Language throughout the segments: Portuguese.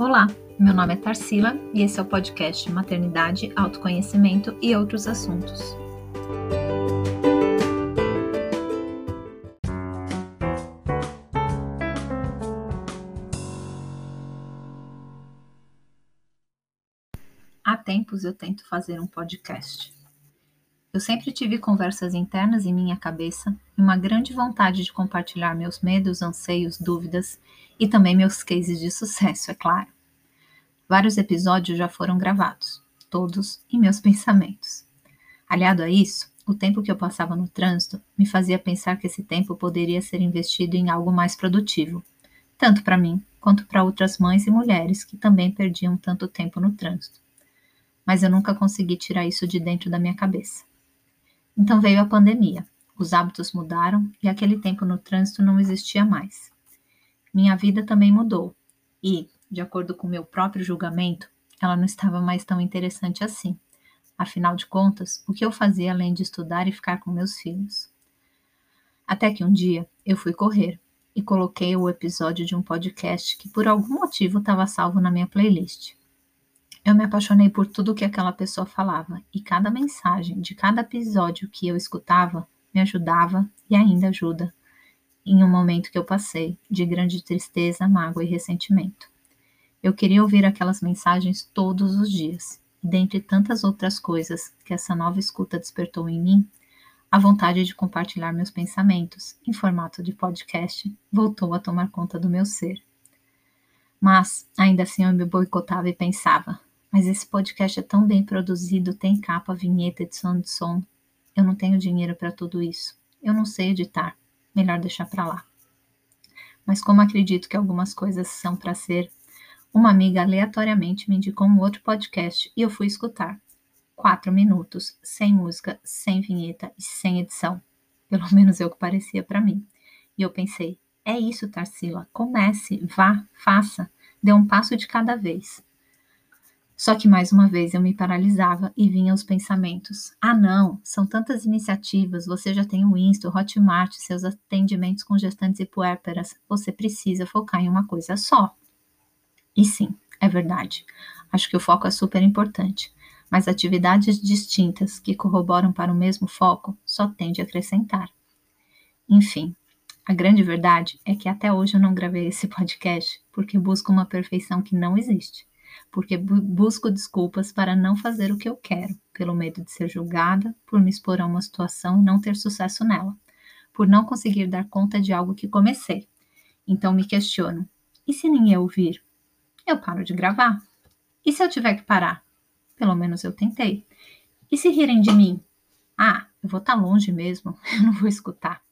Olá, meu nome é Tarsila e esse é o podcast Maternidade, Autoconhecimento e outros assuntos. Há tempos eu tento fazer um podcast. Eu sempre tive conversas internas em minha cabeça e uma grande vontade de compartilhar meus medos, anseios, dúvidas e também meus cases de sucesso, é claro. Vários episódios já foram gravados, todos em meus pensamentos. Aliado a isso, o tempo que eu passava no trânsito me fazia pensar que esse tempo poderia ser investido em algo mais produtivo, tanto para mim quanto para outras mães e mulheres que também perdiam tanto tempo no trânsito. Mas eu nunca consegui tirar isso de dentro da minha cabeça. Então veio a pandemia. Os hábitos mudaram e aquele tempo no trânsito não existia mais. Minha vida também mudou e, de acordo com meu próprio julgamento, ela não estava mais tão interessante assim. Afinal de contas, o que eu fazia além de estudar e ficar com meus filhos? Até que um dia eu fui correr e coloquei o episódio de um podcast que por algum motivo estava salvo na minha playlist. Eu me apaixonei por tudo que aquela pessoa falava e cada mensagem de cada episódio que eu escutava me ajudava e ainda ajuda em um momento que eu passei de grande tristeza, mágoa e ressentimento. Eu queria ouvir aquelas mensagens todos os dias, e dentre tantas outras coisas que essa nova escuta despertou em mim, a vontade de compartilhar meus pensamentos em formato de podcast voltou a tomar conta do meu ser. Mas, ainda assim, eu me boicotava e pensava: mas esse podcast é tão bem produzido, tem capa, vinheta, edição de som. Eu não tenho dinheiro para tudo isso. Eu não sei editar. Melhor deixar para lá. Mas como acredito que algumas coisas são para ser, uma amiga aleatoriamente me indicou um outro podcast e eu fui escutar. Quatro minutos, sem música, sem vinheta e sem edição. Pelo menos é o que parecia para mim. E eu pensei: é isso, Tarsila. Comece, vá, faça. Dê um passo de cada vez. Só que mais uma vez eu me paralisava e vinha os pensamentos: ah, não, são tantas iniciativas, você já tem o Insta, o Hotmart, seus atendimentos com gestantes e puérperas, você precisa focar em uma coisa só. E sim, é verdade. Acho que o foco é super importante, mas atividades distintas que corroboram para o mesmo foco só tende a acrescentar. Enfim, a grande verdade é que até hoje eu não gravei esse podcast porque busco uma perfeição que não existe porque busco desculpas para não fazer o que eu quero, pelo medo de ser julgada, por me expor a uma situação e não ter sucesso nela, por não conseguir dar conta de algo que comecei. Então me questiono: e se ninguém ouvir? Eu paro de gravar. E se eu tiver que parar? Pelo menos eu tentei. E se rirem de mim? Ah, eu vou estar tá longe mesmo, eu não vou escutar.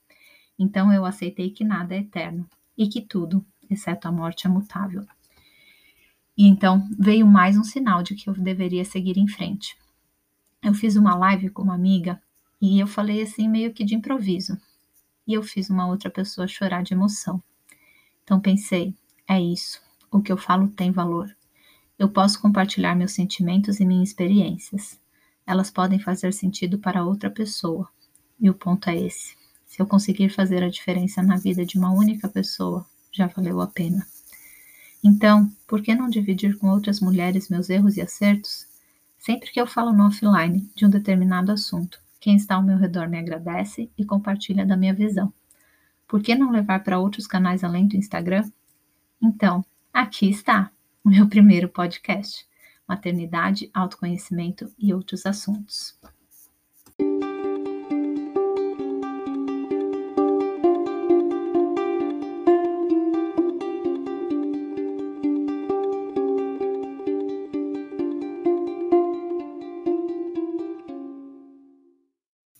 Então eu aceitei que nada é eterno e que tudo, exceto a morte, é mutável. E então veio mais um sinal de que eu deveria seguir em frente. Eu fiz uma live com uma amiga e eu falei assim meio que de improviso. E eu fiz uma outra pessoa chorar de emoção. Então pensei, é isso. O que eu falo tem valor. Eu posso compartilhar meus sentimentos e minhas experiências. Elas podem fazer sentido para outra pessoa. E o ponto é esse. Se eu conseguir fazer a diferença na vida de uma única pessoa, já valeu a pena. Então, por que não dividir com outras mulheres meus erros e acertos? Sempre que eu falo no offline de um determinado assunto, quem está ao meu redor me agradece e compartilha da minha visão. Por que não levar para outros canais além do Instagram? Então, aqui está o meu primeiro podcast: Maternidade, Autoconhecimento e outros assuntos.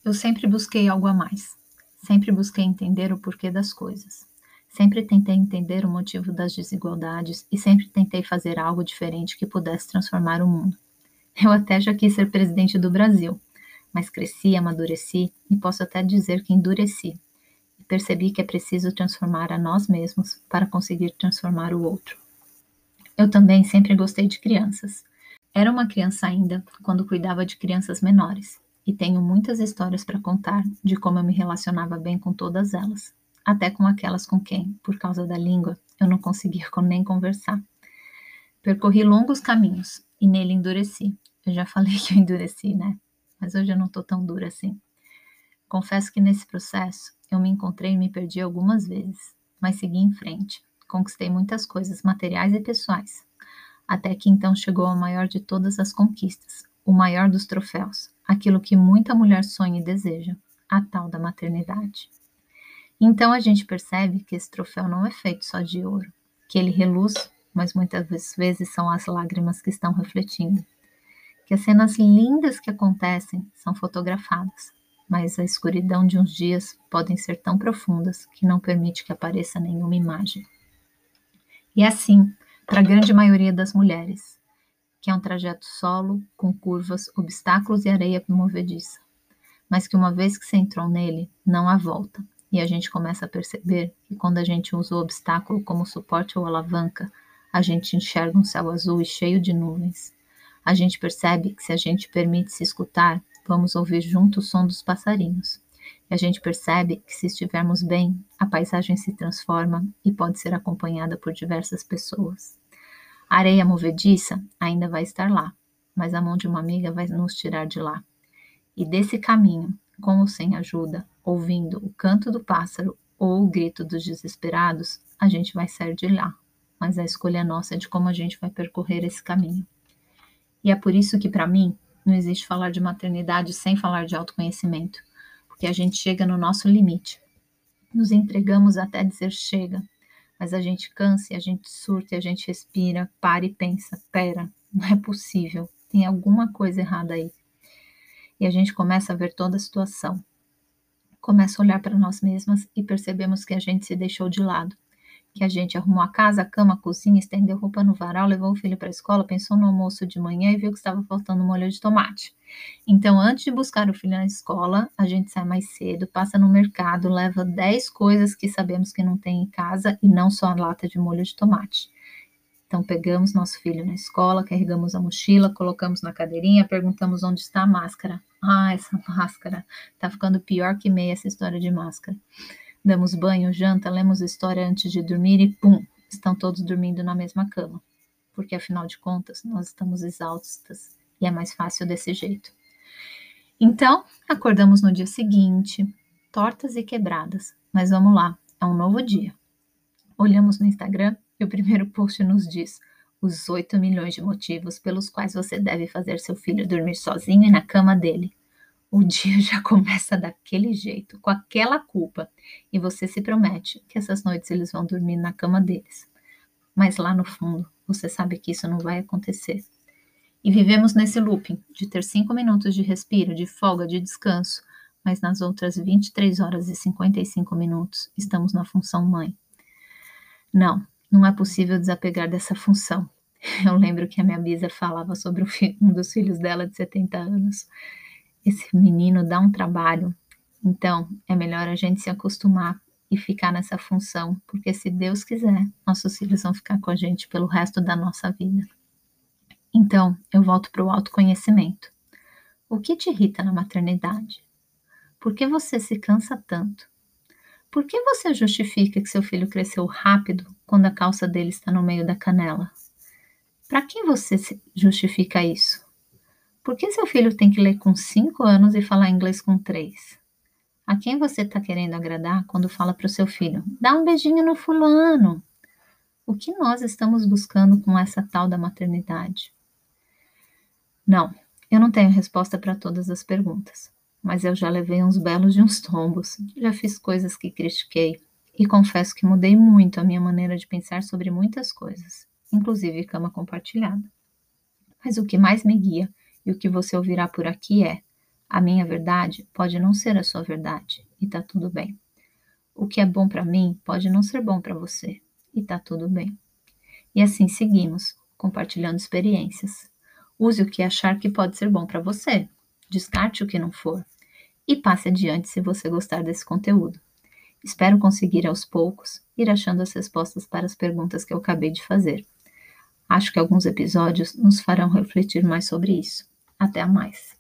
Eu sempre busquei algo a mais. Sempre busquei entender o porquê das coisas. Sempre tentei entender o motivo das desigualdades e sempre tentei fazer algo diferente que pudesse transformar o mundo. Eu até já quis ser presidente do Brasil, mas cresci, amadureci e posso até dizer que endureci. E percebi que é preciso transformar a nós mesmos para conseguir transformar o outro. Eu também sempre gostei de crianças. Era uma criança ainda quando cuidava de crianças menores e tenho muitas histórias para contar de como eu me relacionava bem com todas elas, até com aquelas com quem, por causa da língua, eu não conseguia nem conversar. Percorri longos caminhos e nele endureci. Eu já falei que eu endureci, né? Mas hoje eu não tô tão dura assim. Confesso que nesse processo eu me encontrei e me perdi algumas vezes, mas segui em frente. Conquistei muitas coisas materiais e pessoais. Até que então chegou a maior de todas as conquistas, o maior dos troféus, aquilo que muita mulher sonha e deseja, a tal da maternidade. Então a gente percebe que esse troféu não é feito só de ouro, que ele reluz, mas muitas vezes são as lágrimas que estão refletindo. Que as cenas lindas que acontecem são fotografadas, mas a escuridão de uns dias podem ser tão profundas que não permite que apareça nenhuma imagem. E é assim, para a grande maioria das mulheres, que é um trajeto solo, com curvas, obstáculos e areia movediça, mas que uma vez que você entrou nele, não há volta e a gente começa a perceber que quando a gente usa o obstáculo como suporte ou alavanca, a gente enxerga um céu azul e cheio de nuvens. A gente percebe que se a gente permite se escutar, vamos ouvir junto o som dos passarinhos. E a gente percebe que se estivermos bem, a paisagem se transforma e pode ser acompanhada por diversas pessoas. A areia movediça ainda vai estar lá, mas a mão de uma amiga vai nos tirar de lá. E desse caminho, com ou sem ajuda, ouvindo o canto do pássaro ou o grito dos desesperados, a gente vai sair de lá. Mas a escolha é nossa de como a gente vai percorrer esse caminho. E é por isso que, para mim, não existe falar de maternidade sem falar de autoconhecimento, porque a gente chega no nosso limite. Nos entregamos até dizer chega, mas a gente cansa a gente surta e a gente respira, para e pensa: pera, não é possível, tem alguma coisa errada aí. E a gente começa a ver toda a situação começa a olhar para nós mesmas e percebemos que a gente se deixou de lado. Que a gente arrumou a casa, a cama, a cozinha, estendeu roupa no varal, levou o filho para a escola, pensou no almoço de manhã e viu que estava faltando molho de tomate. Então, antes de buscar o filho na escola, a gente sai mais cedo, passa no mercado, leva 10 coisas que sabemos que não tem em casa e não só a lata de molho de tomate. Então, pegamos nosso filho na escola, carregamos a mochila, colocamos na cadeirinha, perguntamos onde está a máscara. Ah, essa máscara. Tá ficando pior que meia essa história de máscara. Damos banho, janta, lemos história antes de dormir e pum, estão todos dormindo na mesma cama. Porque afinal de contas, nós estamos exaustas e é mais fácil desse jeito. Então, acordamos no dia seguinte, tortas e quebradas. Mas vamos lá, é um novo dia. Olhamos no Instagram e o primeiro post nos diz os 8 milhões de motivos pelos quais você deve fazer seu filho dormir sozinho e na cama dele. O dia já começa daquele jeito, com aquela culpa, e você se promete que essas noites eles vão dormir na cama deles. Mas lá no fundo, você sabe que isso não vai acontecer. E vivemos nesse looping de ter 5 minutos de respiro, de folga, de descanso, mas nas outras 23 horas e 55 minutos estamos na função mãe. Não, não é possível desapegar dessa função. Eu lembro que a minha bisa falava sobre um dos filhos dela de 70 anos. Esse menino dá um trabalho, então é melhor a gente se acostumar e ficar nessa função, porque se Deus quiser, nossos filhos vão ficar com a gente pelo resto da nossa vida. Então, eu volto para o autoconhecimento. O que te irrita na maternidade? Por que você se cansa tanto? Por que você justifica que seu filho cresceu rápido quando a calça dele está no meio da canela? Para quem você justifica isso? Por que seu filho tem que ler com 5 anos e falar inglês com 3? A quem você está querendo agradar quando fala para o seu filho, dá um beijinho no fulano? O que nós estamos buscando com essa tal da maternidade? Não, eu não tenho resposta para todas as perguntas mas eu já levei uns belos de uns tombos, já fiz coisas que critiquei e confesso que mudei muito a minha maneira de pensar sobre muitas coisas, inclusive cama compartilhada. Mas o que mais me guia e o que você ouvirá por aqui é: a minha verdade pode não ser a sua verdade e tá tudo bem. O que é bom para mim pode não ser bom para você e tá tudo bem. E assim seguimos, compartilhando experiências. Use o que achar que pode ser bom para você, descarte o que não for e passe adiante se você gostar desse conteúdo. Espero conseguir aos poucos ir achando as respostas para as perguntas que eu acabei de fazer. Acho que alguns episódios nos farão refletir mais sobre isso. Até mais!